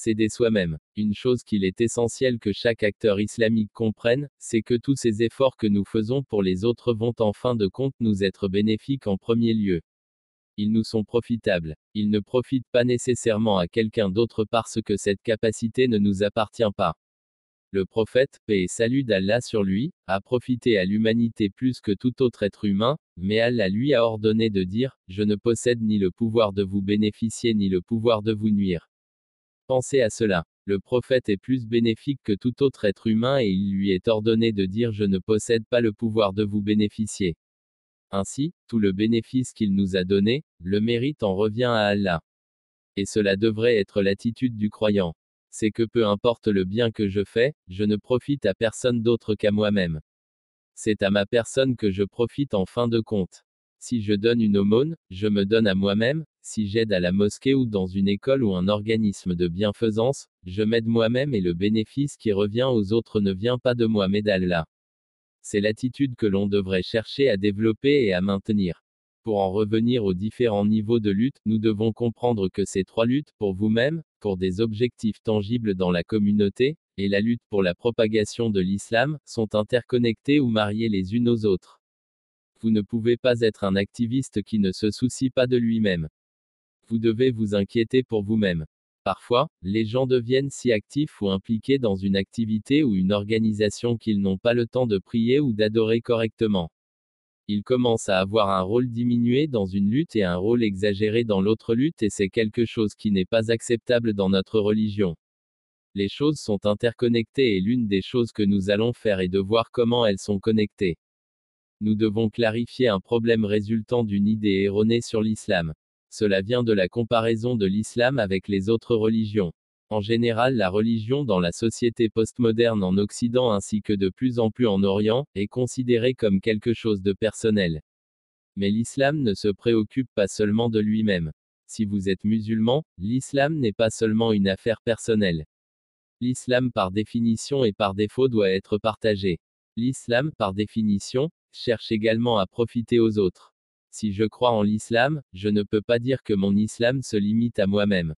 S'aider soi-même. Une chose qu'il est essentiel que chaque acteur islamique comprenne, c'est que tous ces efforts que nous faisons pour les autres vont en fin de compte nous être bénéfiques en premier lieu. Ils nous sont profitables. Ils ne profitent pas nécessairement à quelqu'un d'autre parce que cette capacité ne nous appartient pas. Le prophète, paix et salut d'Allah sur lui, a profité à l'humanité plus que tout autre être humain, mais Allah lui a ordonné de dire, Je ne possède ni le pouvoir de vous bénéficier ni le pouvoir de vous nuire. Pensez à cela. Le prophète est plus bénéfique que tout autre être humain et il lui est ordonné de dire je ne possède pas le pouvoir de vous bénéficier. Ainsi, tout le bénéfice qu'il nous a donné, le mérite en revient à Allah. Et cela devrait être l'attitude du croyant. C'est que peu importe le bien que je fais, je ne profite à personne d'autre qu'à moi-même. C'est à ma personne que je profite en fin de compte. Si je donne une aumône, je me donne à moi-même, si j'aide à la mosquée ou dans une école ou un organisme de bienfaisance, je m'aide moi-même et le bénéfice qui revient aux autres ne vient pas de moi mais d'Allah. C'est l'attitude que l'on devrait chercher à développer et à maintenir. Pour en revenir aux différents niveaux de lutte, nous devons comprendre que ces trois luttes, pour vous-même, pour des objectifs tangibles dans la communauté, et la lutte pour la propagation de l'islam, sont interconnectées ou mariées les unes aux autres. Vous ne pouvez pas être un activiste qui ne se soucie pas de lui-même vous devez vous inquiéter pour vous-même. Parfois, les gens deviennent si actifs ou impliqués dans une activité ou une organisation qu'ils n'ont pas le temps de prier ou d'adorer correctement. Ils commencent à avoir un rôle diminué dans une lutte et un rôle exagéré dans l'autre lutte et c'est quelque chose qui n'est pas acceptable dans notre religion. Les choses sont interconnectées et l'une des choses que nous allons faire est de voir comment elles sont connectées. Nous devons clarifier un problème résultant d'une idée erronée sur l'islam. Cela vient de la comparaison de l'islam avec les autres religions. En général, la religion dans la société postmoderne en Occident ainsi que de plus en plus en Orient, est considérée comme quelque chose de personnel. Mais l'islam ne se préoccupe pas seulement de lui-même. Si vous êtes musulman, l'islam n'est pas seulement une affaire personnelle. L'islam par définition et par défaut doit être partagé. L'islam, par définition, cherche également à profiter aux autres. Si je crois en l'islam, je ne peux pas dire que mon islam se limite à moi-même.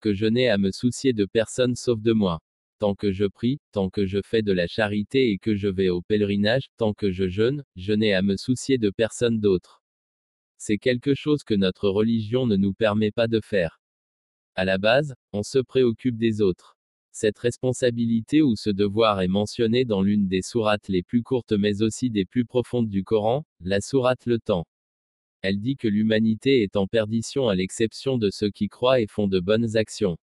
Que je n'ai à me soucier de personne sauf de moi. Tant que je prie, tant que je fais de la charité et que je vais au pèlerinage, tant que je jeûne, je n'ai à me soucier de personne d'autre. C'est quelque chose que notre religion ne nous permet pas de faire. À la base, on se préoccupe des autres. Cette responsabilité ou ce devoir est mentionné dans l'une des sourates les plus courtes mais aussi des plus profondes du Coran, la sourate Le Temps. Elle dit que l'humanité est en perdition à l'exception de ceux qui croient et font de bonnes actions.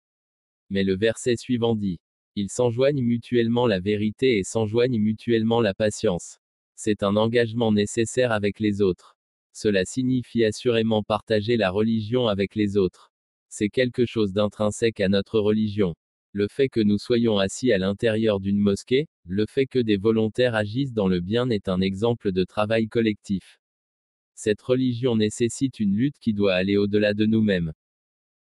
Mais le verset suivant dit. Ils s'enjoignent mutuellement la vérité et s'enjoignent mutuellement la patience. C'est un engagement nécessaire avec les autres. Cela signifie assurément partager la religion avec les autres. C'est quelque chose d'intrinsèque à notre religion. Le fait que nous soyons assis à l'intérieur d'une mosquée, le fait que des volontaires agissent dans le bien est un exemple de travail collectif. Cette religion nécessite une lutte qui doit aller au-delà de nous-mêmes.